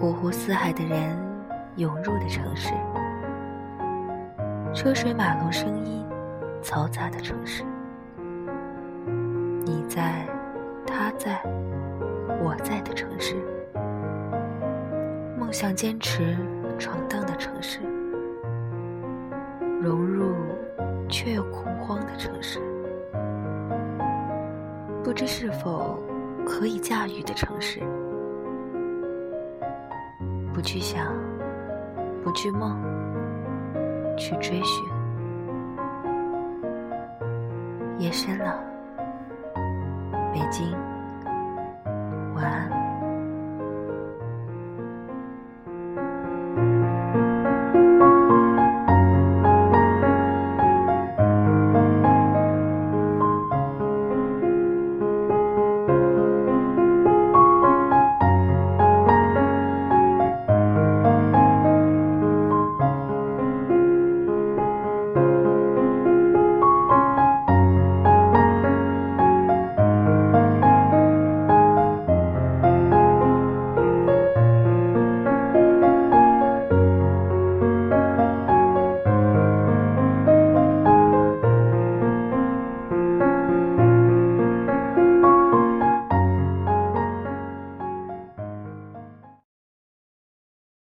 五湖四海的人涌入的城市，车水马龙声音嘈杂的城市。你在，他在，我在的城市，梦想坚持闯荡的城市，融入却又恐慌的城市，不知是否可以驾驭的城市。不去想，不去梦，去追寻。夜深了，北京，